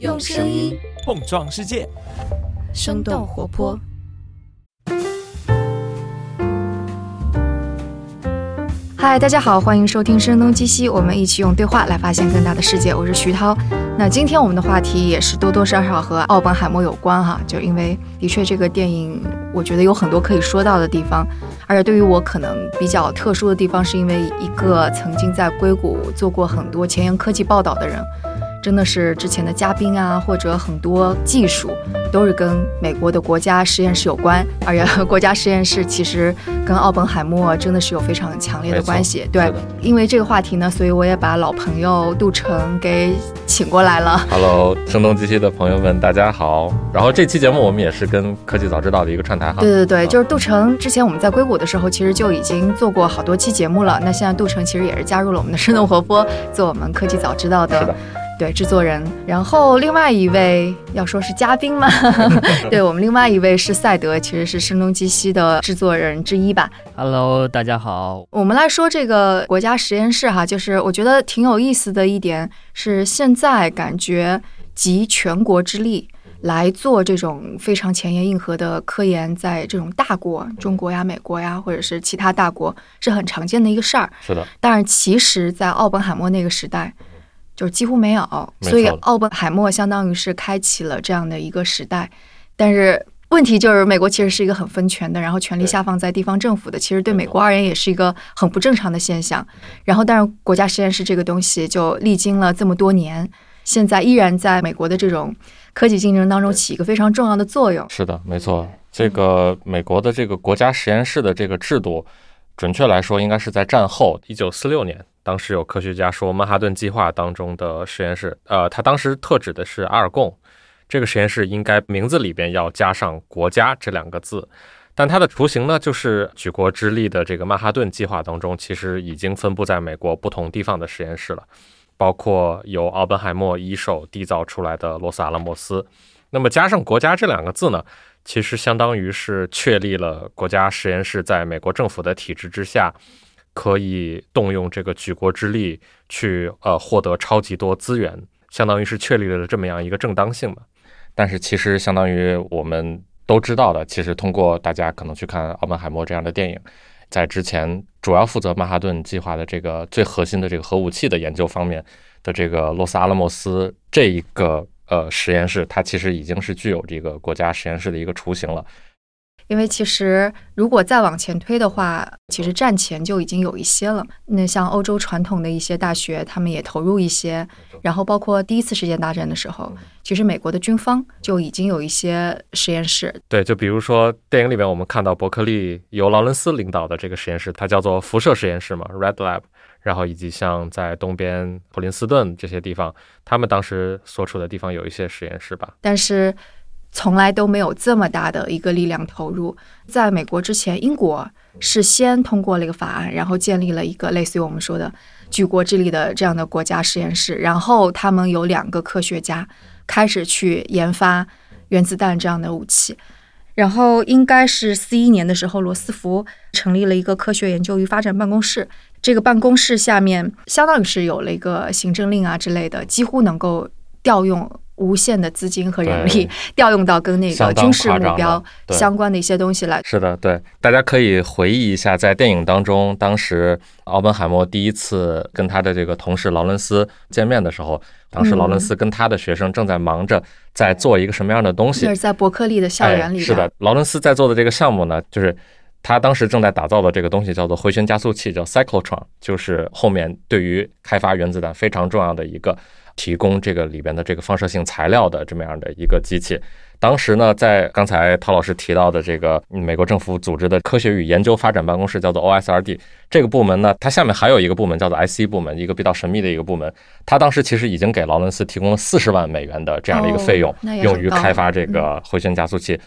用声音碰撞世界，生动活泼。嗨，大家好，欢迎收听《声东击西》，我们一起用对话来发现更大的世界。我是徐涛。那今天我们的话题也是多多少少和奥本海默有关哈，就因为的确这个电影，我觉得有很多可以说到的地方。而且对于我可能比较特殊的地方，是因为一个曾经在硅谷做过很多前沿科技报道的人。真的是之前的嘉宾啊，或者很多技术都是跟美国的国家实验室有关，而且国家实验室其实跟奥本海默真的是有非常强烈的关系。对，因为这个话题呢，所以我也把老朋友杜成给请过来了。Hello，声东击西的朋友们，大家好。然后这期节目我们也是跟科技早知道的一个串台哈。对对对，就是杜成之前我们在硅谷的时候，其实就已经做过好多期节目了。那现在杜成其实也是加入了我们的生动活泼，做我们科技早知道的。对制作人，然后另外一位要说是嘉宾吗，对我们另外一位是赛德，其实是声东击西的制作人之一吧。Hello，大家好。我们来说这个国家实验室哈，就是我觉得挺有意思的一点是，现在感觉集全国之力来做这种非常前沿硬核的科研，在这种大国，中国呀、美国呀，或者是其他大国是很常见的一个事儿。是的。但是其实，在奥本海默那个时代。就是几乎没有，所以奥本海默相当于是开启了这样的一个时代。但是问题就是，美国其实是一个很分权的，然后权力下放在地方政府的，其实对美国而言也是一个很不正常的现象。然后，但是国家实验室这个东西就历经了这么多年，现在依然在美国的这种科技竞争当中起一个非常重要的作用。是的，没错。这个美国的这个国家实验室的这个制度，准确来说应该是在战后一九四六年。当时有科学家说，曼哈顿计划当中的实验室，呃，他当时特指的是阿尔贡这个实验室，应该名字里边要加上“国家”这两个字。但它的雏形呢，就是举国之力的这个曼哈顿计划当中，其实已经分布在美国不同地方的实验室了，包括由奥本海默一手缔造出来的罗斯阿拉莫斯。那么加上“国家”这两个字呢，其实相当于是确立了国家实验室在美国政府的体制之下。可以动用这个举国之力去呃获得超级多资源，相当于是确立了这么样一个正当性嘛。但是其实相当于我们都知道的，其实通过大家可能去看奥本海默这样的电影，在之前主要负责曼哈顿计划的这个最核心的这个核武器的研究方面的这个洛斯阿拉莫斯这一个呃实验室，它其实已经是具有这个国家实验室的一个雏形了。因为其实如果再往前推的话，其实战前就已经有一些了。那像欧洲传统的一些大学，他们也投入一些。然后包括第一次世界大战的时候，其实美国的军方就已经有一些实验室。对，就比如说电影里面我们看到伯克利由劳伦斯领导的这个实验室，它叫做辐射实验室嘛，Red Lab。然后以及像在东边普林斯顿这些地方，他们当时所处的地方有一些实验室吧。但是。从来都没有这么大的一个力量投入。在美国之前，英国是先通过了一个法案，然后建立了一个类似于我们说的举国之力的这样的国家实验室。然后他们有两个科学家开始去研发原子弹这样的武器。然后应该是四一年的时候，罗斯福成立了一个科学研究与发展办公室。这个办公室下面相当于是有了一个行政令啊之类的，几乎能够调用。无限的资金和人力调用到跟那个军事目标相关的一些东西来。是的，对，大家可以回忆一下，在电影当中，当时奥本海默第一次跟他的这个同事劳伦斯见面的时候，当时劳伦斯跟他的学生正在忙着在做一个什么样的东西？是在伯克利的校园里。是的，劳伦斯在做的这个项目呢，就是他当时正在打造的这个东西叫做回旋加速器，叫 cyclotron，就是后面对于开发原子弹非常重要的一个。提供这个里边的这个放射性材料的这么样的一个机器，当时呢，在刚才陶老师提到的这个美国政府组织的科学与研究发展办公室，叫做 OSRD 这个部门呢，它下面还有一个部门叫做 IC 部门，一个比较神秘的一个部门。它当时其实已经给劳伦斯提供了四十万美元的这样的一个费用，用于开发这个回旋加速器。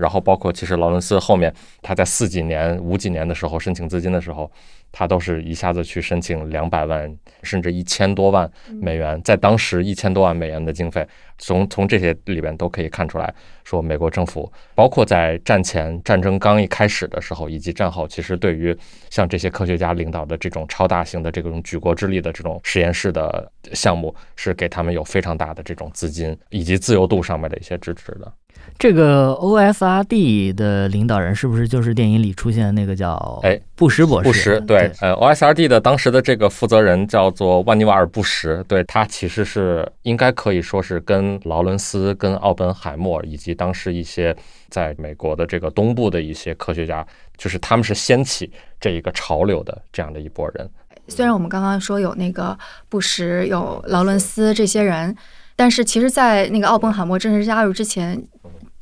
然后包括其实劳伦斯后面他在四几年、五几年的时候申请资金的时候，他都是一下子去申请两百万甚至一千多万美元，在当时一千多万美元的经费，从从这些里边都可以看出来，说美国政府包括在战前战争刚一开始的时候，以及战后，其实对于像这些科学家领导的这种超大型的这种举国之力的这种实验室的项目，是给他们有非常大的这种资金以及自由度上面的一些支持的。这个 OSRD 的领导人是不是就是电影里出现的那个叫哎布什博士？布什对，呃，OSRD 的当时的这个负责人叫做万尼瓦尔·布什，对他其实是应该可以说是跟劳伦斯、跟奥本海默以及当时一些在美国的这个东部的一些科学家，就是他们是掀起这一个潮流的这样的一波人。虽然我们刚刚说有那个布什、有劳伦斯这些人，但是其实，在那个奥本海默正式加入之前。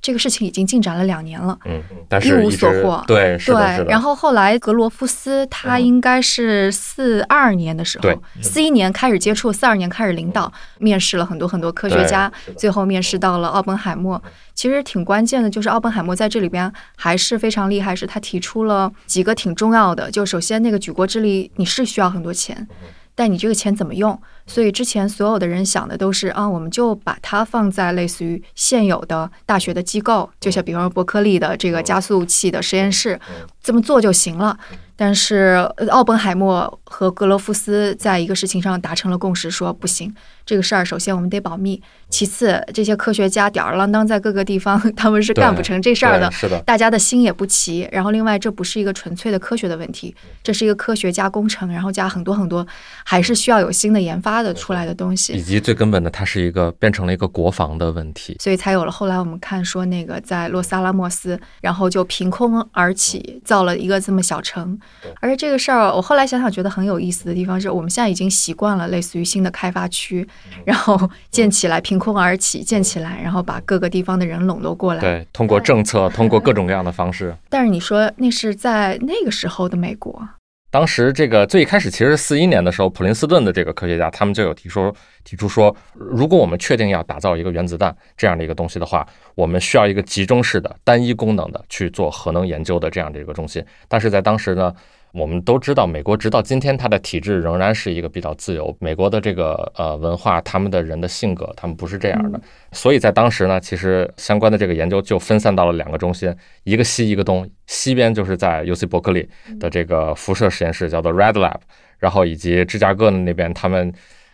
这个事情已经进展了两年了，嗯，但是一无所获。对，是的，是的。然后后来格罗夫斯他应该是四二年的时候，四一年开始接触，四二年开始领导，面试了很多很多科学家，最后面试到了奥本海默。其实挺关键的，就是奥本海默在这里边还是非常厉害，是他提出了几个挺重要的。就首先那个举国之力，你是需要很多钱。但你这个钱怎么用？所以之前所有的人想的都是啊，我们就把它放在类似于现有的大学的机构，就像比方说伯克利的这个加速器的实验室，这么做就行了。但是奥本海默和格罗夫斯在一个事情上达成了共识，说不行，这个事儿首先我们得保密，其次这些科学家吊儿郎当在各个地方，他们是干不成这事儿的，是的，大家的心也不齐。然后另外，这不是一个纯粹的科学的问题，这是一个科学加工程，然后加很多很多，还是需要有新的研发的出来的东西。以及最根本的，它是一个变成了一个国防的问题，所以才有了后来我们看说那个在洛萨拉莫斯，然后就凭空而起造了一个这么小城。而且这个事儿，我后来想想觉得很有意思的地方是，我们现在已经习惯了类似于新的开发区，然后建起来，凭空而起，建起来，然后把各个地方的人笼络过来。对，通过政策，通过各种各样的方式。但是你说那是在那个时候的美国。当时这个最开始，其实四一年的时候，普林斯顿的这个科学家他们就有提出提出说，如果我们确定要打造一个原子弹这样的一个东西的话，我们需要一个集中式的、单一功能的去做核能研究的这样的一个中心。但是在当时呢。我们都知道，美国直到今天，它的体制仍然是一个比较自由。美国的这个呃文化，他们的人的性格，他们不是这样的。所以在当时呢，其实相关的这个研究就分散到了两个中心，一个西，一个东。西边就是在 U C 伯克利的这个辐射实验室，叫做 Red Lab，然后以及芝加哥的那边，他们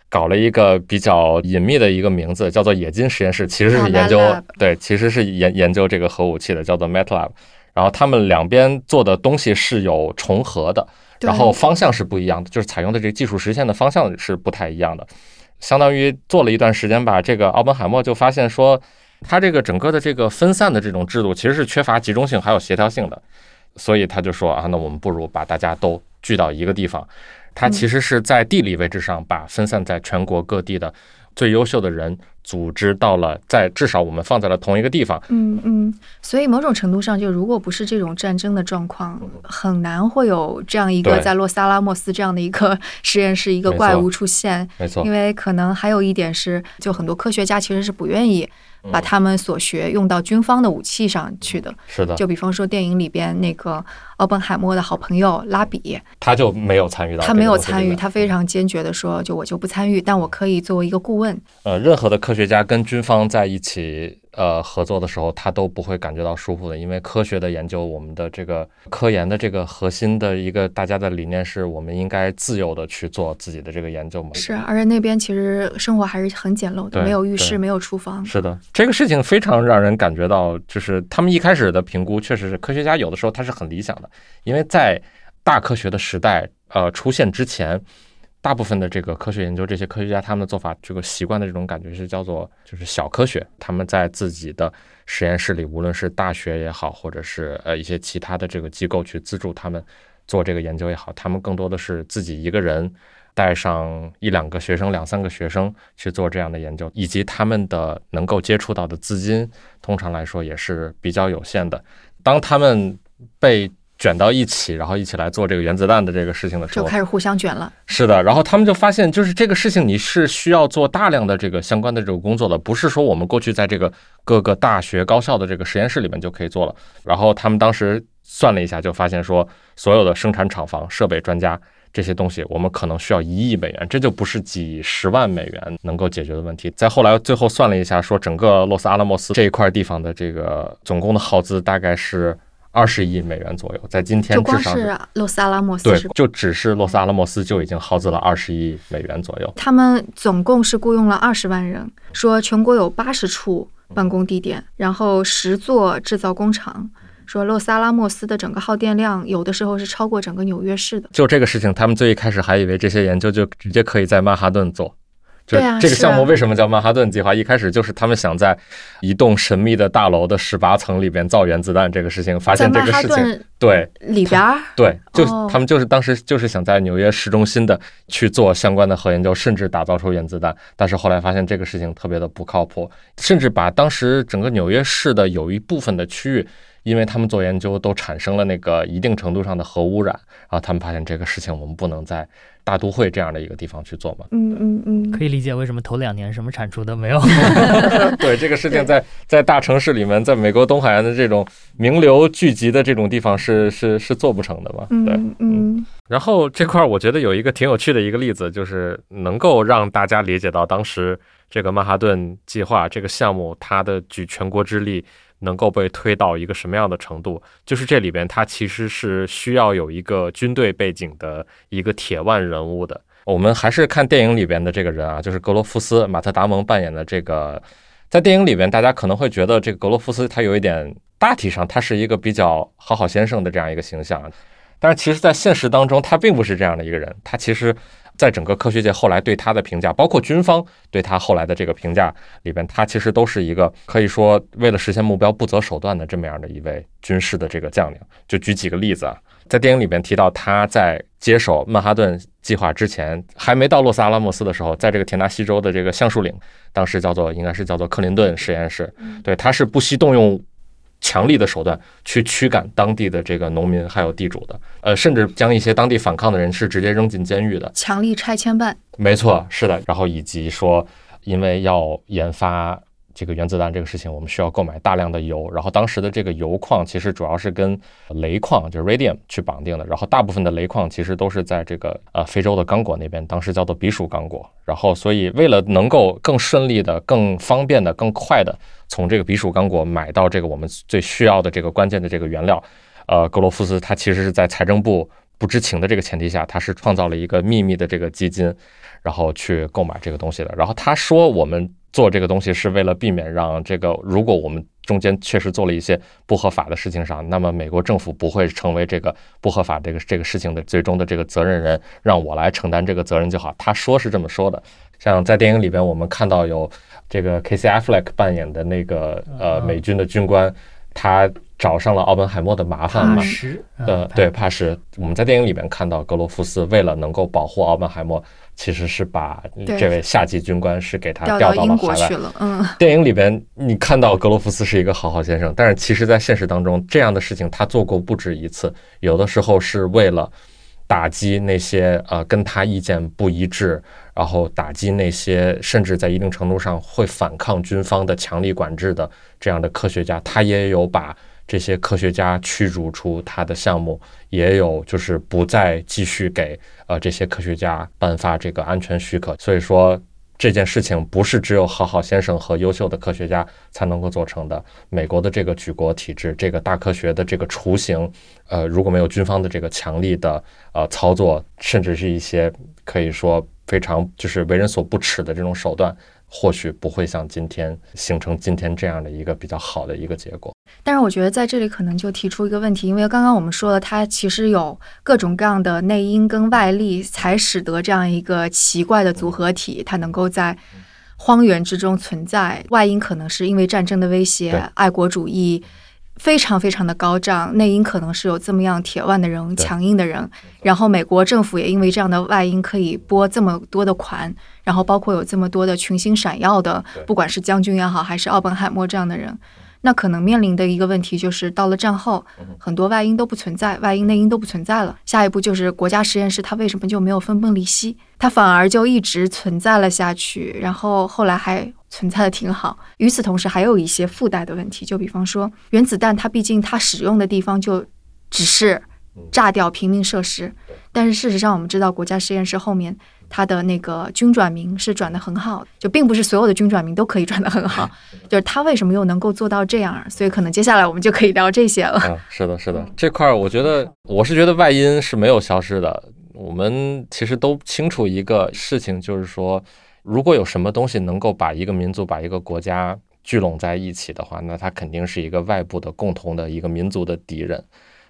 搞了一个比较隐秘的一个名字，叫做冶金实验室，其实是研究对，其实是研研究这个核武器的，叫做 Met Lab。然后他们两边做的东西是有重合的，然后方向是不一样的，就是采用的这个技术实现的方向是不太一样的。相当于做了一段时间吧，这个奥本海默就发现说，他这个整个的这个分散的这种制度其实是缺乏集中性还有协调性的，所以他就说啊，那我们不如把大家都聚到一个地方。他其实是在地理位置上把分散在全国各地的。最优秀的人组织到了，在至少我们放在了同一个地方。嗯嗯，所以某种程度上，就如果不是这种战争的状况，很难会有这样一个在洛萨拉莫斯这样的一个 实验室一个怪物出现。没错，因为可能还有一点是，就很多科学家其实是不愿意。把他们所学用到军方的武器上去的，是的。就比方说电影里边那个奥本海默的好朋友拉比，他就没有参与到。他没有参与，他非常坚决的说：“就我就不参与，但我可以作为一个顾问。”呃，任何的科学家跟军方在一起。呃，合作的时候他都不会感觉到舒服的，因为科学的研究，我们的这个科研的这个核心的一个大家的理念是我们应该自由的去做自己的这个研究嘛。是，而且那边其实生活还是很简陋的，没有浴室，没有厨房。是的，这个事情非常让人感觉到，就是他们一开始的评估确实是科学家有的时候他是很理想的，因为在大科学的时代呃出现之前。大部分的这个科学研究，这些科学家他们的做法，这个习惯的这种感觉是叫做就是小科学。他们在自己的实验室里，无论是大学也好，或者是呃一些其他的这个机构去资助他们做这个研究也好，他们更多的是自己一个人带上一两个学生、两三个学生去做这样的研究，以及他们的能够接触到的资金，通常来说也是比较有限的。当他们被卷到一起，然后一起来做这个原子弹的这个事情的时候，就开始互相卷了。是的，然后他们就发现，就是这个事情你是需要做大量的这个相关的这个工作的，不是说我们过去在这个各个大学高校的这个实验室里面就可以做了。然后他们当时算了一下，就发现说，所有的生产厂房、设备专家这些东西，我们可能需要一亿美元，这就不是几十万美元能够解决的问题。再后来最后算了一下，说整个洛斯阿拉莫斯这一块地方的这个总共的耗资大概是。二十亿美元左右，在今天至少是洛斯阿拉莫斯，对，就只是洛斯阿拉莫斯就已经耗资了二十亿美元左右。他们总共是雇佣了二十万人，说全国有八十处办公地点，然后十座制造工厂。说洛斯阿拉莫斯的整个耗电量有的时候是超过整个纽约市的。就这个事情，他们最一开始还以为这些研究就直接可以在曼哈顿做。对啊，这个项目为什么叫曼哈顿计划？一开始就是他们想在一栋神秘的大楼的十八层里边造原子弹这个事情，发现这个事情，对里边儿，对，就他们就是当时就是想在纽约市中心的去做相关的核研究，甚至打造出原子弹。但是后来发现这个事情特别的不靠谱，甚至把当时整个纽约市的有一部分的区域，因为他们做研究都产生了那个一定程度上的核污染，然后他们发现这个事情我们不能在。大都会这样的一个地方去做嘛？嗯嗯嗯，可以理解为什么头两年什么产出都没有。对这个事情，在在大城市里面，在美国东海岸的这种名流聚集的这种地方是是是做不成的嘛？对，嗯。然后这块儿我觉得有一个挺有趣的一个例子，就是能够让大家理解到当时这个曼哈顿计划这个项目它的举全国之力。能够被推到一个什么样的程度？就是这里边，它其实是需要有一个军队背景的一个铁腕人物的。我们还是看电影里边的这个人啊，就是格罗夫斯马特达蒙扮演的这个。在电影里边，大家可能会觉得这个格罗夫斯他有一点，大体上他是一个比较好好先生的这样一个形象，但是其实，在现实当中，他并不是这样的一个人。他其实。在整个科学界后来对他的评价，包括军方对他后来的这个评价里边，他其实都是一个可以说为了实现目标不择手段的这么样的一位军事的这个将领。就举几个例子啊，在电影里边提到他在接手曼哈顿计划之前，还没到洛斯阿拉莫斯的时候，在这个田纳西州的这个橡树岭，当时叫做应该是叫做克林顿实验室，对，他是不惜动用。强力的手段去驱赶当地的这个农民还有地主的，呃，甚至将一些当地反抗的人是直接扔进监狱的。强力拆迁办，没错，是的。然后以及说，因为要研发。这个原子弹这个事情，我们需要购买大量的油，然后当时的这个油矿其实主要是跟镭矿，就是 radium 去绑定的，然后大部分的镭矿其实都是在这个呃非洲的刚果那边，当时叫做比属刚果，然后所以为了能够更顺利的、更方便的、更快的从这个比属刚果买到这个我们最需要的这个关键的这个原料，呃，格罗夫斯他其实是在财政部不知情的这个前提下，他是创造了一个秘密的这个基金，然后去购买这个东西的，然后他说我们。做这个东西是为了避免让这个，如果我们中间确实做了一些不合法的事情上，那么美国政府不会成为这个不合法这个这个事情的最终的这个责任人，让我来承担这个责任就好。他说是这么说的。像在电影里边，我们看到有这个 K.C. Affleck 扮演的那个呃美军的军官，他找上了奥本海默的麻烦嘛？呃，对，帕什。我们在电影里面看到格罗夫斯为了能够保护奥本海默。其实是把这位下级军官是给他调到了海外去了。嗯，电影里边你看到格罗夫斯是一个好好先生，但是其实，在现实当中，这样的事情他做过不止一次。有的时候是为了打击那些呃跟他意见不一致，然后打击那些甚至在一定程度上会反抗军方的强力管制的这样的科学家，他也有把。这些科学家驱逐出他的项目，也有就是不再继续给呃这些科学家颁发这个安全许可。所以说这件事情不是只有好好先生和优秀的科学家才能够做成的。美国的这个举国体制，这个大科学的这个雏形，呃，如果没有军方的这个强力的呃操作，甚至是一些可以说非常就是为人所不齿的这种手段。或许不会像今天形成今天这样的一个比较好的一个结果。但是我觉得在这里可能就提出一个问题，因为刚刚我们说了，它其实有各种各样的内因跟外力，才使得这样一个奇怪的组合体，它能够在荒原之中存在。外因可能是因为战争的威胁，爱国主义。非常非常的高涨，内因可能是有这么样铁腕的人、强硬的人，然后美国政府也因为这样的外因可以拨这么多的款，然后包括有这么多的群星闪耀的，不管是将军也好，还是奥本海默这样的人。那可能面临的一个问题就是，到了战后，很多外因都不存在，外因内因都不存在了。下一步就是国家实验室，它为什么就没有分崩离析？它反而就一直存在了下去，然后后来还存在的挺好。与此同时，还有一些附带的问题，就比方说原子弹，它毕竟它使用的地方就只是炸掉平民设施。但是事实上，我们知道国家实验室后面它的那个军转民是转的很好，就并不是所有的军转民都可以转的很好。就是他为什么又能够做到这样？所以可能接下来我们就可以聊这些了。嗯，是的，是的，这块儿我觉得我是觉得外因是没有消失的。我们其实都清楚一个事情，就是说，如果有什么东西能够把一个民族、把一个国家聚拢在一起的话，那它肯定是一个外部的共同的一个民族的敌人。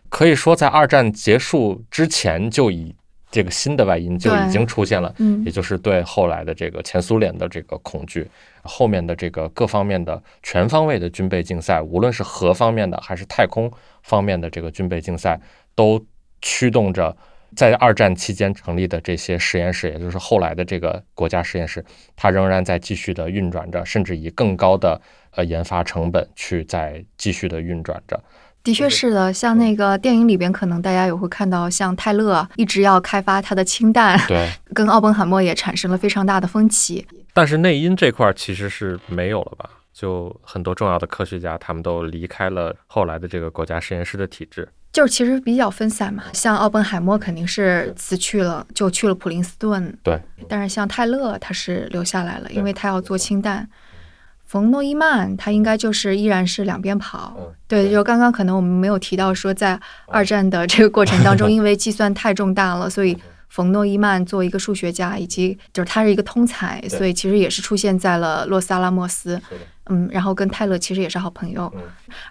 可以说，在二战结束之前就已这个新的外因就已经出现了，嗯也就是对后来的这个前苏联的这个恐惧，后面的这个各方面的全方位的军备竞赛，无论是核方面的还是太空方面的这个军备竞赛，都驱动着在二战期间成立的这些实验室，也就是后来的这个国家实验室，它仍然在继续的运转着，甚至以更高的呃研发成本去在继续的运转着。的确是的，像那个电影里边，可能大家也会看到，像泰勒一直要开发他的氢弹，对，跟奥本海默也产生了非常大的分歧。但是内因这块其实是没有了吧？就很多重要的科学家，他们都离开了后来的这个国家实验室的体制。就是其实比较分散嘛，像奥本海默肯定是辞去了，就去了普林斯顿。对，但是像泰勒他是留下来了，因为他要做氢弹。冯诺依曼他应该就是依然是两边跑。对，就刚刚可能我们没有提到说，在二战的这个过程当中，因为计算太重大了，所以冯诺依曼作为一个数学家，以及就是他是一个通才，所以其实也是出现在了洛斯阿拉莫斯。嗯，然后跟泰勒其实也是好朋友。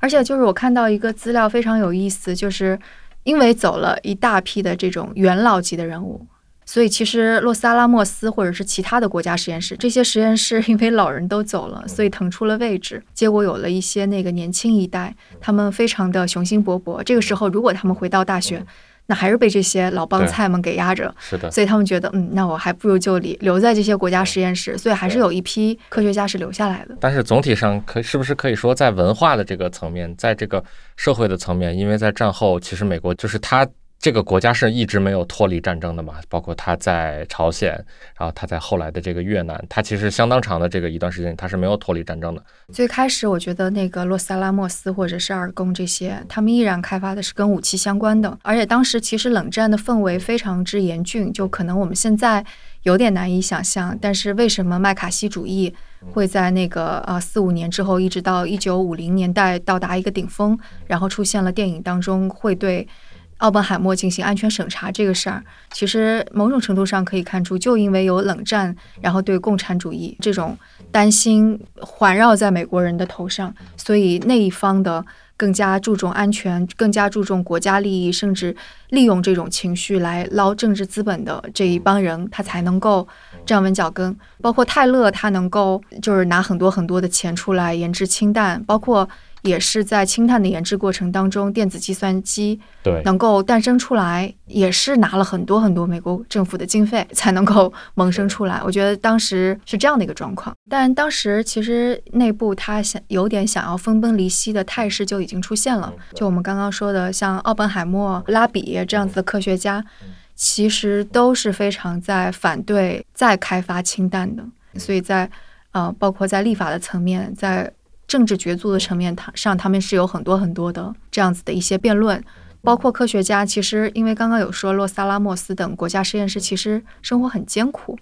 而且就是我看到一个资料非常有意思，就是因为走了一大批的这种元老级的人物。所以其实洛斯阿拉莫斯或者是其他的国家实验室，这些实验室 因为老人都走了，所以腾出了位置，结果有了一些那个年轻一代，他们非常的雄心勃勃。这个时候如果他们回到大学，那还是被这些老帮菜们给压着。是的，所以他们觉得，嗯，那我还不如就留留在这些国家实验室。所以还是有一批科学家是留下来的。但是总体上可是不是可以说，在文化的这个层面，在这个社会的层面，因为在战后，其实美国就是它。这个国家是一直没有脱离战争的嘛，包括他在朝鲜，然后他在后来的这个越南，他其实相当长的这个一段时间，他是没有脱离战争的。最开始我觉得那个洛斯阿拉莫斯或者是尔宫这些，他们依然开发的是跟武器相关的，而且当时其实冷战的氛围非常之严峻，就可能我们现在有点难以想象。但是为什么麦卡锡主义会在那个呃四五年之后，一直到一九五零年代到达一个顶峰，然后出现了电影当中会对。奥本海默进行安全审查这个事儿，其实某种程度上可以看出，就因为有冷战，然后对共产主义这种担心环绕在美国人的头上，所以那一方的更加注重安全，更加注重国家利益，甚至利用这种情绪来捞政治资本的这一帮人，他才能够站稳脚跟。包括泰勒，他能够就是拿很多很多的钱出来研制氢弹，包括。也是在氢弹的研制过程当中，电子计算机对能够诞生出来，也是拿了很多很多美国政府的经费才能够萌生出来。我觉得当时是这样的一个状况，但当时其实内部他想有点想要分崩离析的态势就已经出现了。就我们刚刚说的，像奥本海默、拉比这样子的科学家，其实都是非常在反对再开发氢弹的。所以在呃，包括在立法的层面，在政治角逐的层面上，他们是有很多很多的这样子的一些辩论，包括科学家。其实，因为刚刚有说洛萨拉莫斯等国家实验室其实生活很艰苦，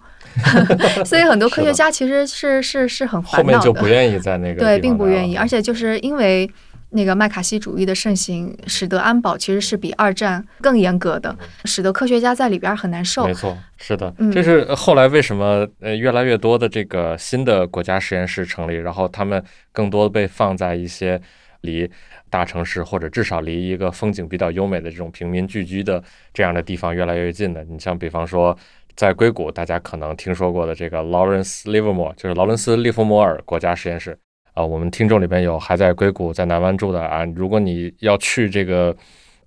所以很多科学家其实是是是很烦恼的。后面就不愿意在那个对，并不愿意，而且就是因为。那个麦卡锡主义的盛行，使得安保其实是比二战更严格的，使得科学家在里边很难受。没错，是的，这是后来为什么呃越来越多的这个新的国家实验室成立，然后他们更多被放在一些离大城市或者至少离一个风景比较优美的这种平民聚居的这样的地方越来越近的。你像比方说在硅谷，大家可能听说过的这个 Lawrence Livermore，就是劳伦斯·利弗摩尔国家实验室。啊，我们听众里边有还在硅谷、在南湾住的啊。如果你要去这个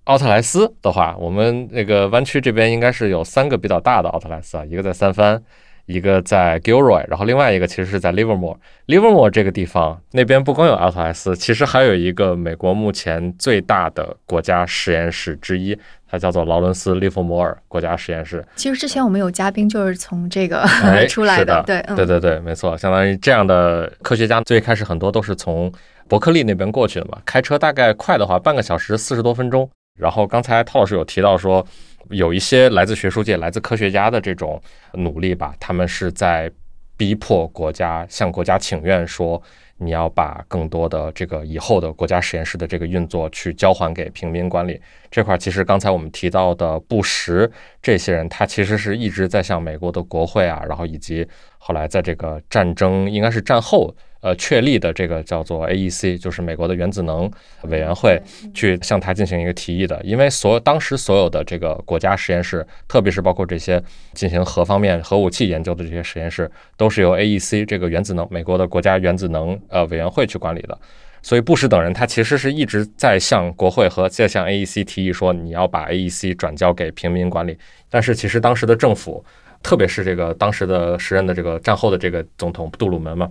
奥特莱斯的话，我们那个湾区这边应该是有三个比较大的奥特莱斯啊，一个在三藩，一个在 Gilroy，然后另外一个其实是在 Livermore。Livermore 这个地方那边不光有奥特莱斯，其实还有一个美国目前最大的国家实验室之一。它叫做劳伦斯·利弗摩尔国家实验室。其实之前我们有嘉宾就是从这个 出来的，对，对对对，没错，相当于这样的科学家，最开始很多都是从伯克利那边过去的嘛，开车大概快的话半个小时四十多分钟然后刚才陶老师有提到说，有一些来自学术界、来自科学家的这种努力吧，他们是在逼迫国家向国家请愿说。你要把更多的这个以后的国家实验室的这个运作去交还给平民管理这块，其实刚才我们提到的布什这些人，他其实是一直在向美国的国会啊，然后以及后来在这个战争应该是战后。呃，确立的这个叫做 AEC，就是美国的原子能委员会，去向他进行一个提议的。因为所当时所有的这个国家实验室，特别是包括这些进行核方面核武器研究的这些实验室，都是由 AEC 这个原子能美国的国家原子能呃委员会去管理的。所以布什等人他其实是一直在向国会和在向 AEC 提议说，你要把 AEC 转交给平民管理。但是其实当时的政府，特别是这个当时的时任的这个战后的这个总统杜鲁门嘛。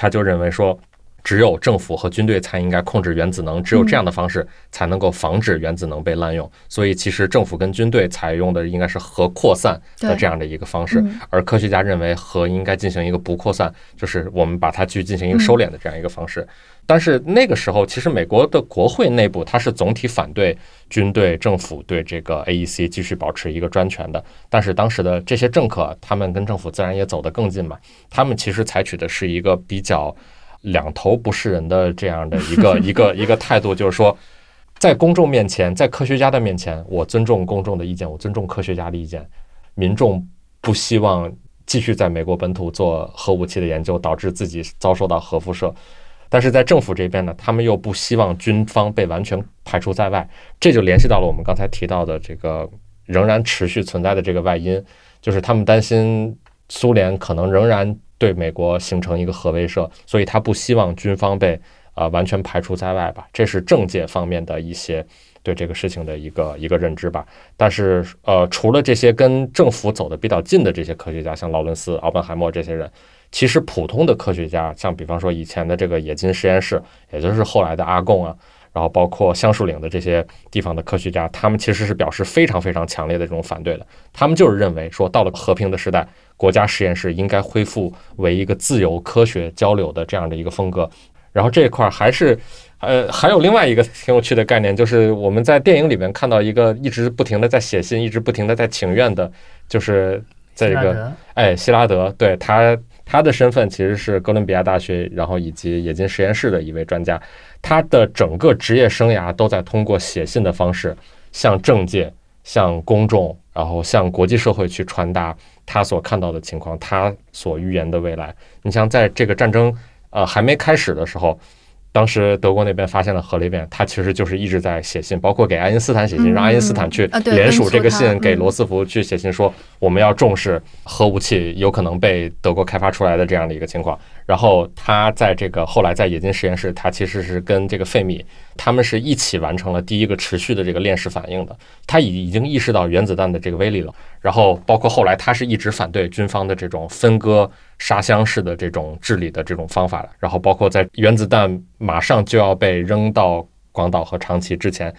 他就认为说，只有政府和军队才应该控制原子能，只有这样的方式才能够防止原子能被滥用。所以，其实政府跟军队采用的应该是核扩散的这样的一个方式，而科学家认为核应该进行一个不扩散，就是我们把它去进行一个收敛的这样一个方式。但是那个时候，其实美国的国会内部它是总体反对军队政府对这个 AEC 继续保持一个专权的。但是当时的这些政客，他们跟政府自然也走得更近嘛。他们其实采取的是一个比较两头不是人的这样的一个 一个一个态度，就是说，在公众面前，在科学家的面前，我尊重公众的意见，我尊重科学家的意见。民众不希望继续在美国本土做核武器的研究，导致自己遭受到核辐射。但是在政府这边呢，他们又不希望军方被完全排除在外，这就联系到了我们刚才提到的这个仍然持续存在的这个外因，就是他们担心苏联可能仍然对美国形成一个核威慑，所以他不希望军方被啊完全排除在外吧。这是政界方面的一些对这个事情的一个一个认知吧。但是呃，除了这些跟政府走的比较近的这些科学家，像劳伦斯、奥本海默这些人。其实普通的科学家，像比方说以前的这个冶金实验室，也就是后来的阿贡啊，然后包括橡树岭的这些地方的科学家，他们其实是表示非常非常强烈的这种反对的。他们就是认为说，到了和平的时代，国家实验室应该恢复为一个自由科学交流的这样的一个风格。然后这一块还是，呃，还有另外一个挺有趣的概念，就是我们在电影里面看到一个一直不停的在写信，一直不停的在请愿的，就是在这个哎希拉德，对他。他的身份其实是哥伦比亚大学，然后以及冶金实验室的一位专家。他的整个职业生涯都在通过写信的方式向政界、向公众，然后向国际社会去传达他所看到的情况，他所预言的未来。你像在这个战争呃还没开始的时候。当时德国那边发现了核裂变，他其实就是一直在写信，包括给爱因斯坦写信，让爱因斯坦去联署这个信给罗斯福去写信，说我们要重视核武器有可能被德国开发出来的这样的一个情况。然后他在这个后来在冶金实验室，他其实是跟这个费米他们是一起完成了第一个持续的这个链式反应的。他已已经意识到原子弹的这个威力了。然后包括后来他是一直反对军方的这种分割沙箱式的这种治理的这种方法的。然后包括在原子弹马上就要被扔到广岛和长崎之前，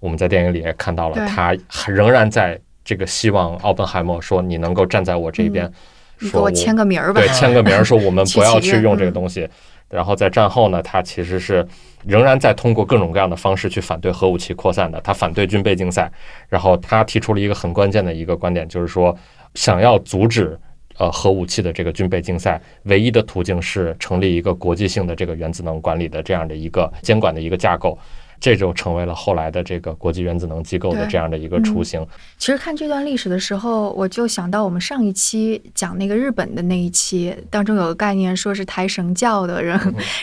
我们在电影里也看到了他仍然在这个希望奥本海默说你能够站在我这边。说我签个名儿吧。对，签个名儿说我们 不要去用这个东西。然后在战后呢，他其实是仍然在通过各种各样的方式去反对核武器扩散的。他反对军备竞赛，然后他提出了一个很关键的一个观点，就是说想要阻止呃核武器的这个军备竞赛，唯一的途径是成立一个国际性的这个原子能管理的这样的一个监管的一个架构。这就成为了后来的这个国际原子能机构的这样的一个雏形。其实看这段历史的时候，我就想到我们上一期讲那个日本的那一期当中有个概念，说是抬神轿的人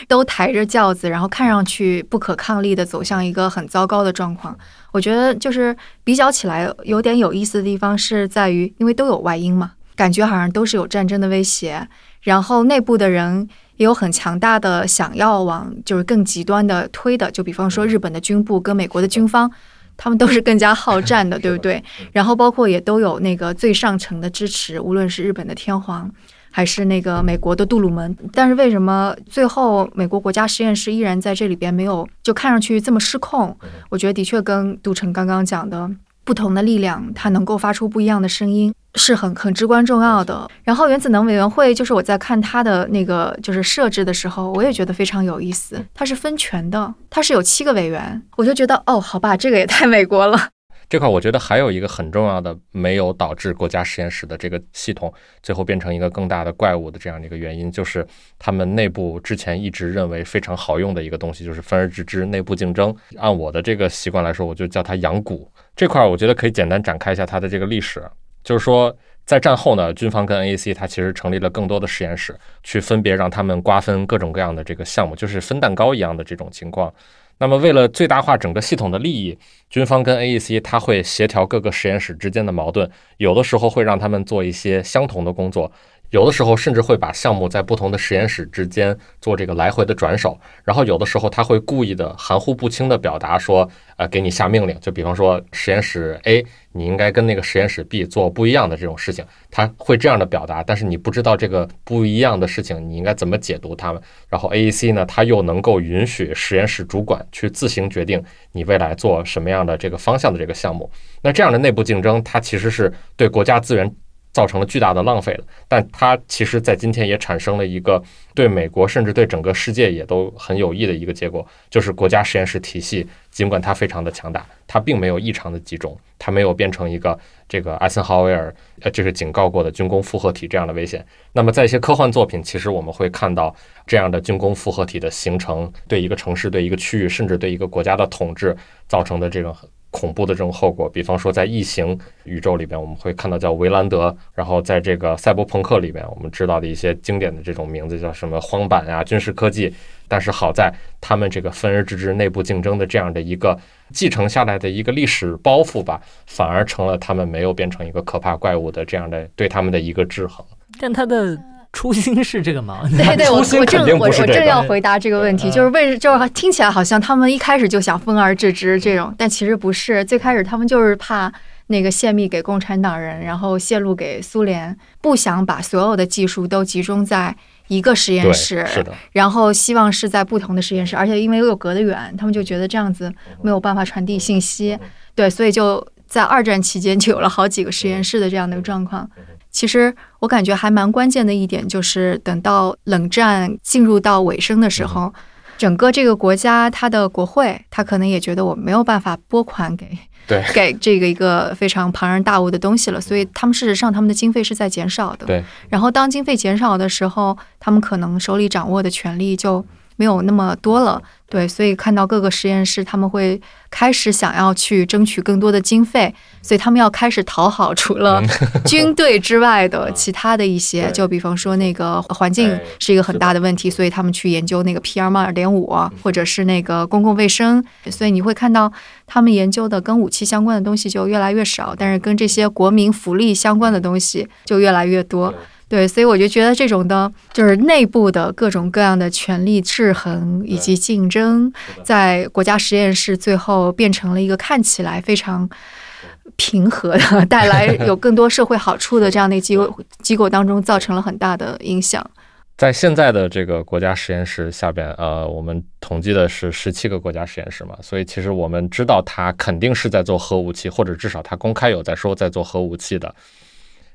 都抬着轿子，然后看上去不可抗力的走向一个很糟糕的状况。我觉得就是比较起来有点有意思的地方是在于，因为都有外因嘛，感觉好像都是有战争的威胁，然后内部的人。也有很强大的想要往就是更极端的推的，就比方说日本的军部跟美国的军方，他们都是更加好战的，对不对？然后包括也都有那个最上层的支持，无论是日本的天皇还是那个美国的杜鲁门。但是为什么最后美国国家实验室依然在这里边没有就看上去这么失控？我觉得的确跟杜成刚刚讲的。不同的力量，它能够发出不一样的声音，是很很至关重要的。然后原子能委员会，就是我在看它的那个就是设置的时候，我也觉得非常有意思。它是分权的，它是有七个委员，我就觉得哦，好吧，这个也太美国了。这块我觉得还有一个很重要的，没有导致国家实验室的这个系统最后变成一个更大的怪物的这样的一个原因，就是他们内部之前一直认为非常好用的一个东西，就是分而治之，内部竞争。按我的这个习惯来说，我就叫它养蛊。这块我觉得可以简单展开一下它的这个历史，就是说在战后呢，军方跟 NAC 它其实成立了更多的实验室，去分别让他们瓜分各种各样的这个项目，就是分蛋糕一样的这种情况。那么，为了最大化整个系统的利益，军方跟 AEC 它会协调各个实验室之间的矛盾，有的时候会让他们做一些相同的工作。有的时候甚至会把项目在不同的实验室之间做这个来回的转手，然后有的时候他会故意的含糊不清的表达说，呃，给你下命令，就比方说实验室 A，你应该跟那个实验室 B 做不一样的这种事情，他会这样的表达，但是你不知道这个不一样的事情你应该怎么解读它们。然后 AEC 呢，他又能够允许实验室主管去自行决定你未来做什么样的这个方向的这个项目。那这样的内部竞争，它其实是对国家资源。造成了巨大的浪费了，但它其实，在今天也产生了一个对美国甚至对整个世界也都很有益的一个结果，就是国家实验室体系，尽管它非常的强大，它并没有异常的集中，它没有变成一个这个艾森豪威尔呃就是警告过的军工复合体这样的危险。那么，在一些科幻作品，其实我们会看到这样的军工复合体的形成，对一个城市、对一个区域，甚至对一个国家的统治造成的这种。恐怖的这种后果，比方说在异形宇宙里边，我们会看到叫维兰德；然后在这个赛博朋克里边，我们知道的一些经典的这种名字叫什么荒坂呀、军事科技。但是好在他们这个分而治之、内部竞争的这样的一个继承下来的一个历史包袱吧，反而成了他们没有变成一个可怕怪物的这样的对他们的一个制衡。但他的。初心是这个吗？对对，我我正我我正要回答这个问题，就是为就是听起来好像他们一开始就想分而治之这种，但其实不是，最开始他们就是怕那个泄密给共产党人，然后泄露给苏联，不想把所有的技术都集中在一个实验室，是的，然后希望是在不同的实验室，而且因为又隔得远，他们就觉得这样子没有办法传递信息，对，所以就在二战期间就有了好几个实验室的这样的一个状况。其实我感觉还蛮关键的一点，就是等到冷战进入到尾声的时候，整个这个国家它的国会，它可能也觉得我没有办法拨款给对 给这个一个非常庞然大物的东西了，所以他们事实上他们的经费是在减少的。对，然后当经费减少的时候，他们可能手里掌握的权力就没有那么多了。对，所以看到各个实验室，他们会开始想要去争取更多的经费，所以他们要开始讨好除了 军队之外的其他的一些，就比方说那个环境是一个很大的。问题，所以他们去研究那个 PM 二点五，或者是那个公共卫生，所以你会看到他们研究的跟武器相关的东西就越来越少，但是跟这些国民福利相关的东西就越来越多。对，所以我就觉得这种的，就是内部的各种各样的权力制衡以及竞争，在国家实验室最后变成了一个看起来非常平和的、带来 有更多社会好处的这样的机构机构当中，造成了很大的影响。在现在的这个国家实验室下边，呃，我们统计的是十七个国家实验室嘛，所以其实我们知道它肯定是在做核武器，或者至少它公开有在说在做核武器的，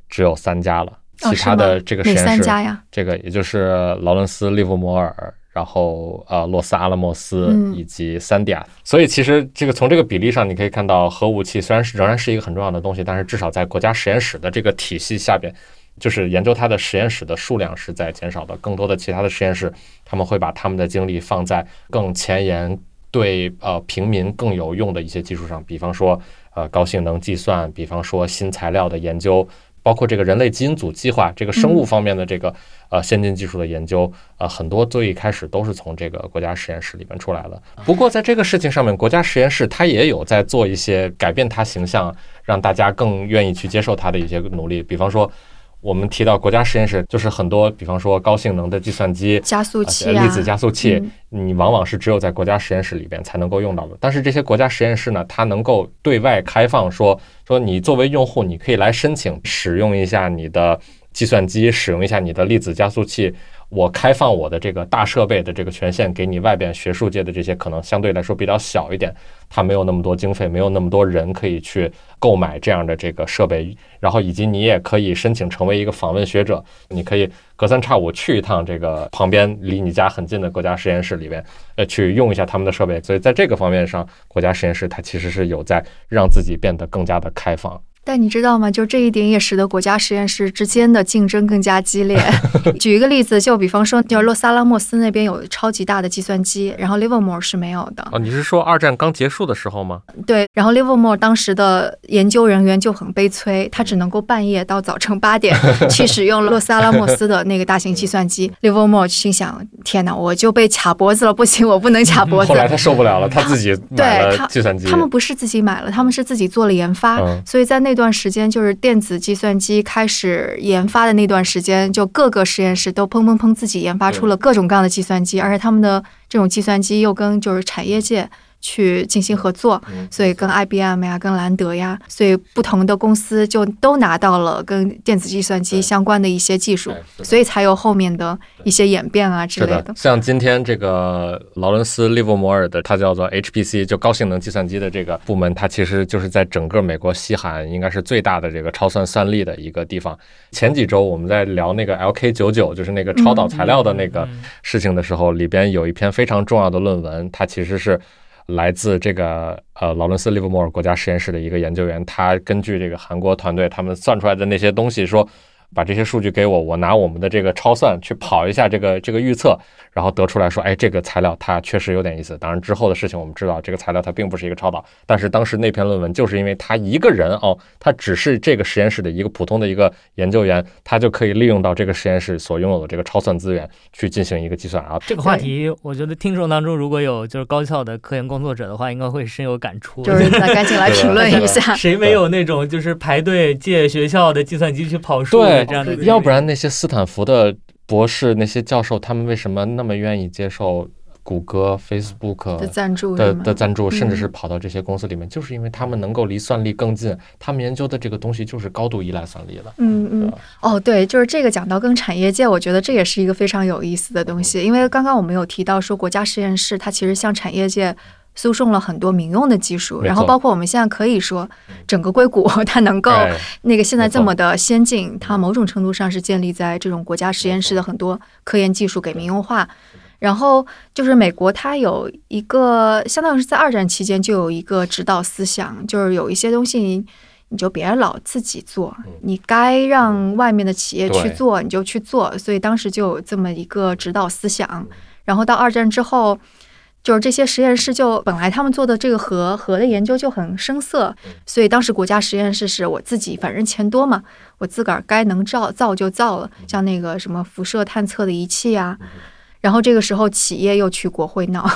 只有三家了。其他的这个实验室，这个也就是劳伦斯利弗摩尔，然后呃洛斯阿拉莫斯以及三亚。所以其实这个从这个比例上，你可以看到核武器虽然是仍然是一个很重要的东西，但是至少在国家实验室的这个体系下边，就是研究它的实验室的数量是在减少的。更多的其他的实验室，他们会把他们的精力放在更前沿、对呃平民更有用的一些技术上，比方说呃高性能计算，比方说新材料的研究。包括这个人类基因组计划，这个生物方面的这个呃先进技术的研究，呃，很多最一开始都是从这个国家实验室里面出来的。不过在这个事情上面，国家实验室它也有在做一些改变它形象，让大家更愿意去接受它的一些努力，比方说。我们提到国家实验室，就是很多，比方说高性能的计算机、加速器、粒子加速器，你往往是只有在国家实验室里边才能够用到的。但是这些国家实验室呢，它能够对外开放，说说你作为用户，你可以来申请使用一下你的计算机，使用一下你的粒子加速器。我开放我的这个大设备的这个权限给你外边学术界的这些可能相对来说比较小一点，它没有那么多经费，没有那么多人可以去购买这样的这个设备，然后以及你也可以申请成为一个访问学者，你可以隔三差五去一趟这个旁边离你家很近的国家实验室里边，呃，去用一下他们的设备。所以在这个方面上，国家实验室它其实是有在让自己变得更加的开放。但你知道吗？就这一点也使得国家实验室之间的竞争更加激烈。举一个例子，就比方说，就是洛萨拉莫斯那边有超级大的计算机，然后 Livermore 是没有的。哦，你是说二战刚结束的时候吗？对，然后 Livermore 当时的研究人员就很悲催，他只能够半夜到早晨八点 去使用洛萨拉莫斯的那个大型计算机。Livermore 心想：天哪，我就被卡脖子了，不行，我不能卡脖子。后来他受不了了，他自己买了计算机。他们不是自己买了，他们是自己做了研发，所以在那。段时间就是电子计算机开始研发的那段时间，就各个实验室都砰砰砰自己研发出了各种各样的计算机，而且他们的这种计算机又跟就是产业界。去进行合作，所以跟 IBM 呀、跟兰德呀，所以不同的公司就都拿到了跟电子计算机相关的一些技术，所以才有后面的一些演变啊之类的。像今天这个劳伦斯·利弗摩尔的，它叫做 HPC，就高性能计算机的这个部门，它其实就是在整个美国西海岸应该是最大的这个超算算力的一个地方。前几周我们在聊那个 LK 九九就是那个超导材料的那个事情的时候，里边有一篇非常重要的论文，它其实是。来自这个呃劳伦斯利弗莫尔国家实验室的一个研究员，他根据这个韩国团队他们算出来的那些东西说。把这些数据给我，我拿我们的这个超算去跑一下这个这个预测，然后得出来说，哎，这个材料它确实有点意思。当然之后的事情我们知道，这个材料它并不是一个超导，但是当时那篇论文就是因为他一个人哦，他只是这个实验室的一个普通的一个研究员，他就可以利用到这个实验室所拥有的这个超算资源去进行一个计算啊。这个话题，我觉得听众当中如果有就是高校的科研工作者的话，应该会深有感触。就是赶紧来评论一下，谁没有那种就是排队借学校的计算机去跑数？对，要不然那些斯坦福的博士、那些教授，他们为什么那么愿意接受谷歌、Facebook 的赞助的的赞助，甚至是跑到这些公司里面，就是因为他们能够离算力更近，他们研究的这个东西就是高度依赖算力的。嗯嗯，哦，对，就是这个讲到跟产业界，我觉得这也是一个非常有意思的东西，因为刚刚我们有提到说，国家实验室它其实向产业界。输送了很多民用的技术，然后包括我们现在可以说，整个硅谷 它能够那个现在这么的先进，它某种程度上是建立在这种国家实验室的很多科研技术给民用化。然后就是美国，它有一个相当于是在二战期间就有一个指导思想，就是有一些东西你就别老自己做，你该让外面的企业去做你就去做，所以当时就有这么一个指导思想。然后到二战之后。就是这些实验室，就本来他们做的这个核核的研究就很生涩，所以当时国家实验室是我自己，反正钱多嘛，我自个儿该能造造就造了，像那个什么辐射探测的仪器啊。然后这个时候，企业又去国会闹，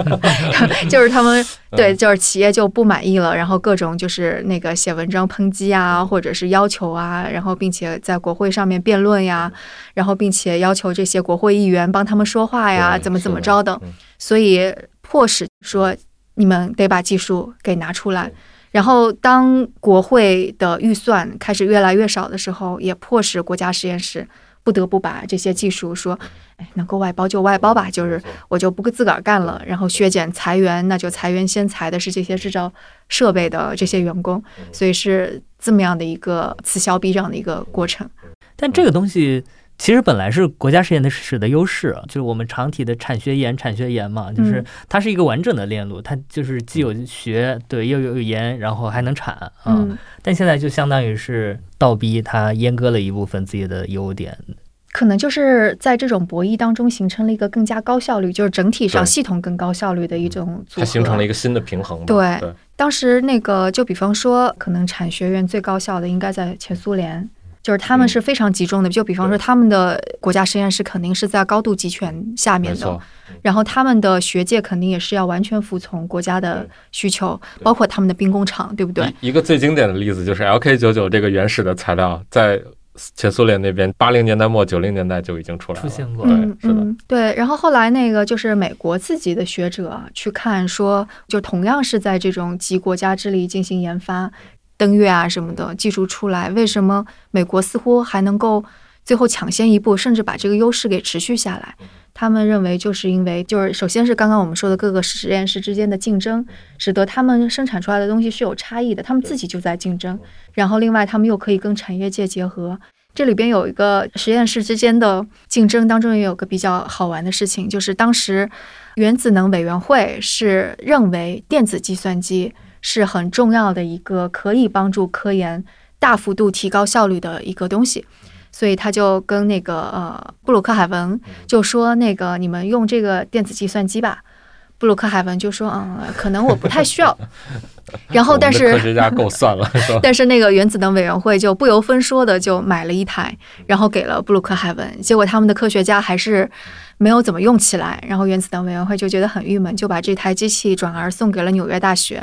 就是他们对，就是企业就不满意了，然后各种就是那个写文章抨击啊，或者是要求啊，然后并且在国会上面辩论呀，然后并且要求这些国会议员帮他们说话呀，怎么怎么着的，所以迫使说你们得把技术给拿出来。然后当国会的预算开始越来越少的时候，也迫使国家实验室。不得不把这些技术说，哎，能够外包就外包吧，就是我就不自个儿干了，然后削减裁员，那就裁员先裁的是这些制造设备的这些员工，所以是这么样的一个此消彼长的一个过程。但这个东西其实本来是国家实验室的优势，就是我们常提的产学研、产学研嘛，就是它是一个完整的链路，它就是既有学，对，又有研，然后还能产啊。但现在就相当于是倒逼它阉割了一部分自己的优点。可能就是在这种博弈当中形成了一个更加高效率，就是整体上系统更高效率的一种组合。它形成了一个新的平衡。对，当时那个就比方说，可能产学院最高效的应该在前苏联，就是他们是非常集中的。就比方说，他们的国家实验室肯定是在高度集权下面的，然后他们的学界肯定也是要完全服从国家的需求，包括他们的兵工厂，对不对？一个最经典的例子就是 LK 九九这个原始的材料在。前苏联那边，八零年代末九零年代就已经出来了，出现过，对，是的，对。然后后来那个就是美国自己的学者去看，说就同样是在这种集国家之力进行研发，登月啊什么的技术出来，为什么美国似乎还能够最后抢先一步，甚至把这个优势给持续下来。他们认为，就是因为就是首先是刚刚我们说的各个实验室之间的竞争，使得他们生产出来的东西是有差异的，他们自己就在竞争。然后另外，他们又可以跟产业界结合。这里边有一个实验室之间的竞争当中，也有个比较好玩的事情，就是当时原子能委员会是认为电子计算机是很重要的一个可以帮助科研大幅度提高效率的一个东西。所以他就跟那个呃布鲁克海文就说：“那个你们用这个电子计算机吧。”布鲁克海文就说：“嗯，可能我不太需要。”然后，但是科学家够算了，但是那个原子能委员会就不由分说的就买了一台，然后给了布鲁克海文。结果他们的科学家还是没有怎么用起来。然后原子能委员会就觉得很郁闷，就把这台机器转而送给了纽约大学。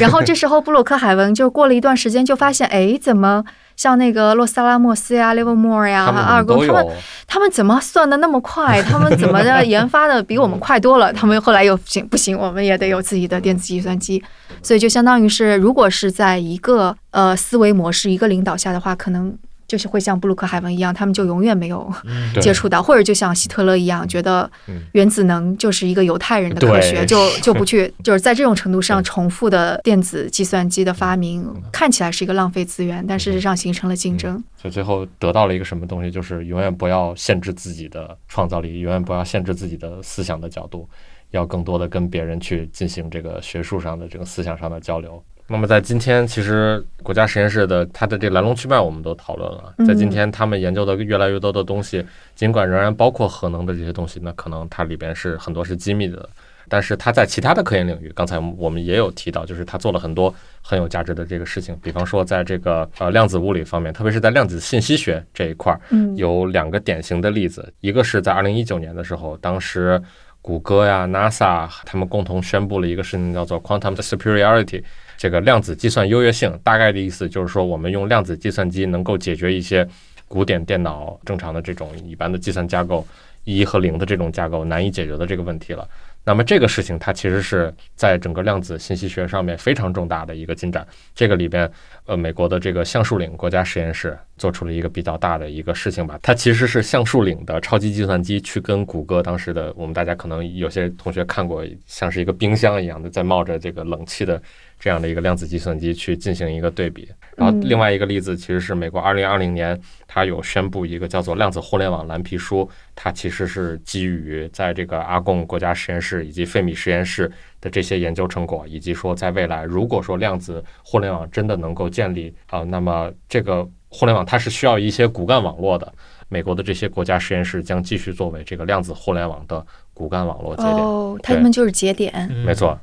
然后这时候布鲁克海文就过了一段时间，就发现，哎，怎么？像那个洛萨拉莫斯呀、Livermore 呀、阿尔贡，他们他们怎么算的那么快？他们怎么的研发的比我们快多了？他们后来又不行不行？我们也得有自己的电子计算机，所以就相当于是，如果是在一个呃思维模式、一个领导下的话，可能。就是会像布鲁克海文一样，他们就永远没有 接触到，或者就像希特勒一样，觉得原子能就是一个犹太人的科学，就 就不去，就是在这种程度上重复的电子计算机的发明，看起来是一个浪费资源，但事实上形成了竞争。所以最后得到了一个什么东西，就是永远不要限制自己的创造力，永远不要限制自己的思想的角度，要更多的跟别人去进行这个学术上的这个思想上的交流。那么在今天，其实国家实验室的它的这来龙去脉我们都讨论了。在今天，他们研究的越来越多的东西，尽管仍然包括核能的这些东西，那可能它里边是很多是机密的。但是它在其他的科研领域，刚才我们也有提到，就是它做了很多很有价值的这个事情。比方说，在这个呃量子物理方面，特别是在量子信息学这一块儿，有两个典型的例子。一个是在二零一九年的时候，当时谷歌呀、NASA 他们共同宣布了一个事情，叫做 Quantum Superiority。这个量子计算优越性，大概的意思就是说，我们用量子计算机能够解决一些古典电脑正常的这种一般的计算架构一和零的这种架构难以解决的这个问题了。那么这个事情它其实是在整个量子信息学上面非常重大的一个进展。这个里边，呃，美国的这个橡树岭国家实验室做出了一个比较大的一个事情吧。它其实是橡树岭的超级计算机去跟谷歌当时的我们大家可能有些同学看过，像是一个冰箱一样的在冒着这个冷气的。这样的一个量子计算机去进行一个对比，然后另外一个例子其实是美国二零二零年，它有宣布一个叫做量子互联网蓝皮书，它其实是基于在这个阿贡国家实验室以及费米实验室的这些研究成果，以及说在未来如果说量子互联网真的能够建立啊，那么这个互联网它是需要一些骨干网络的，美国的这些国家实验室将继续作为这个量子互联网的骨干网络节点，哦，他们就是节点，没错。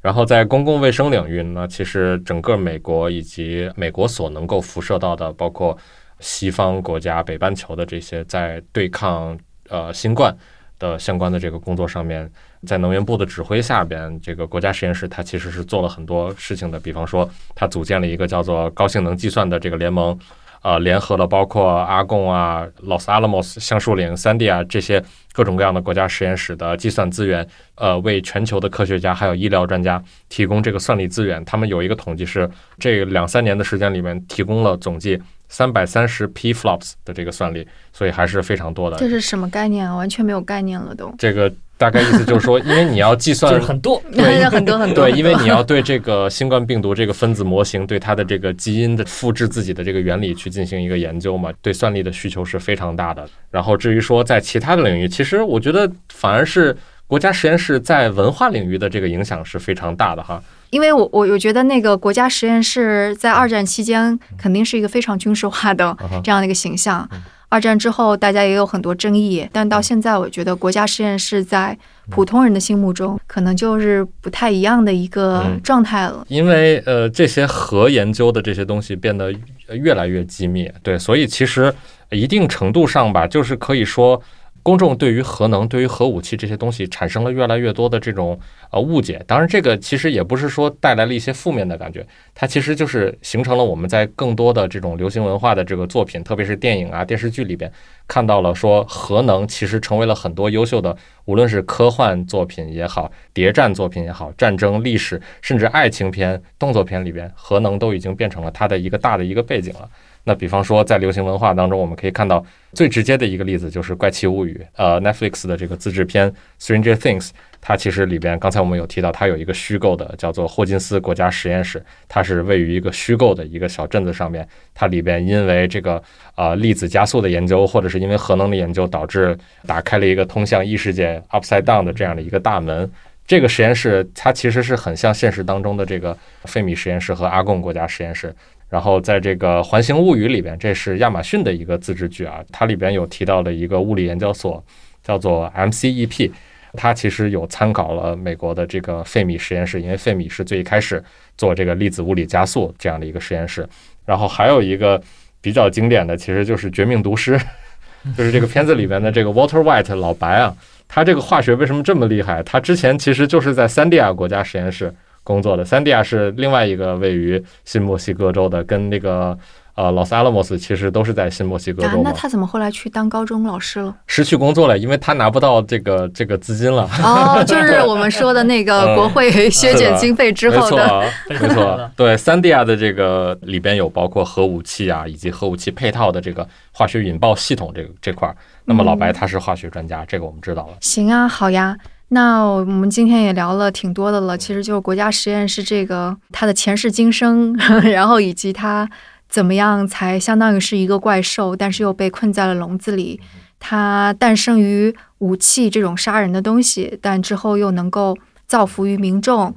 然后在公共卫生领域呢，其实整个美国以及美国所能够辐射到的，包括西方国家、北半球的这些在对抗呃新冠的相关的这个工作上面，在能源部的指挥下边，这个国家实验室它其实是做了很多事情的。比方说，它组建了一个叫做高性能计算的这个联盟。呃，联合了包括阿贡啊、Los Alamos 橡树岭、三 D 啊这些各种各样的国家实验室的计算资源，呃，为全球的科学家还有医疗专家提供这个算力资源。他们有一个统计是，这两三年的时间里面提供了总计三百三十 P flops 的这个算力，所以还是非常多的。这是什么概念啊？完全没有概念了都。这个。大概意思就是说，因为你要计算 很多，对 很多很多，对，因为你要对这个新冠病毒这个分子模型，对它的这个基因的复制自己的这个原理去进行一个研究嘛，对算力的需求是非常大的。然后至于说在其他的领域，其实我觉得反而是国家实验室在文化领域的这个影响是非常大的哈。因为我我我觉得那个国家实验室在二战期间肯定是一个非常军事化的这样的一个形象。二战之后，大家也有很多争议，但到现在，我觉得国家实验室在普通人的心目中，可能就是不太一样的一个状态了。因为呃，这些核研究的这些东西变得越来越机密，对，所以其实一定程度上吧，就是可以说。公众对于核能、对于核武器这些东西产生了越来越多的这种呃误解。当然，这个其实也不是说带来了一些负面的感觉，它其实就是形成了我们在更多的这种流行文化的这个作品，特别是电影啊、电视剧里边看到了说核能其实成为了很多优秀的，无论是科幻作品也好、谍战作品也好、战争历史甚至爱情片、动作片里边，核能都已经变成了它的一个大的一个背景了。那比方说，在流行文化当中，我们可以看到最直接的一个例子就是《怪奇物语》，呃，Netflix 的这个自制片《Stranger Things》，它其实里边刚才我们有提到，它有一个虚构的叫做霍金斯国家实验室，它是位于一个虚构的一个小镇子上面。它里边因为这个呃粒子加速的研究，或者是因为核能的研究，导致打开了一个通向异世界 Upside Down 的这样的一个大门。这个实验室它其实是很像现实当中的这个费米实验室和阿贡国家实验室。然后在这个《环形物语》里边，这是亚马逊的一个自制剧啊，它里边有提到的一个物理研究所，叫做 MCEP，它其实有参考了美国的这个费米实验室，因为费米是最一开始做这个粒子物理加速这样的一个实验室。然后还有一个比较经典的，其实就是《绝命毒师》，就是这个片子里边的这个 Water White 老白啊，他这个化学为什么这么厉害？他之前其实就是在三地亚国家实验室。工作的三 D 亚是另外一个位于新墨西哥州的，跟那个呃 Los Alamos 其实都是在新墨西哥州那他怎么后来去当高中老师了？失去工作了，因为他拿不到这个这个资金了。哦，就是我们说的那个 国会削减经费之后的，没错，对三 D 亚的这个里边有包括核武器啊，以及核武器配套的这个化学引爆系统这个这块儿。那么老白他是化学专家，这个我们知道了。行啊，好呀。那我们今天也聊了挺多的了，其实就是国家实验室这个它的前世今生，然后以及它怎么样才相当于是一个怪兽，但是又被困在了笼子里。它诞生于武器这种杀人的东西，但之后又能够造福于民众。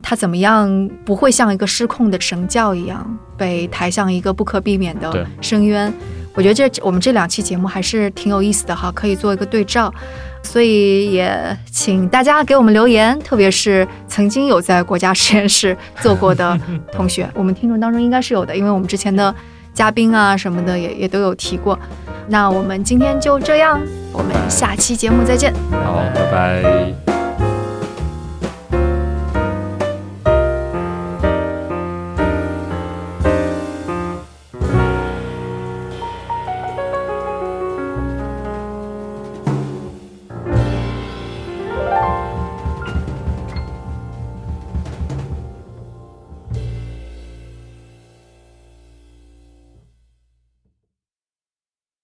它怎么样不会像一个失控的神教一样被抬向一个不可避免的深渊？我觉得这我们这两期节目还是挺有意思的哈，可以做一个对照。所以也请大家给我们留言，特别是曾经有在国家实验室做过的同学，我们听众当中应该是有的，因为我们之前的嘉宾啊什么的也也都有提过。那我们今天就这样，我们下期节目再见。好，拜拜。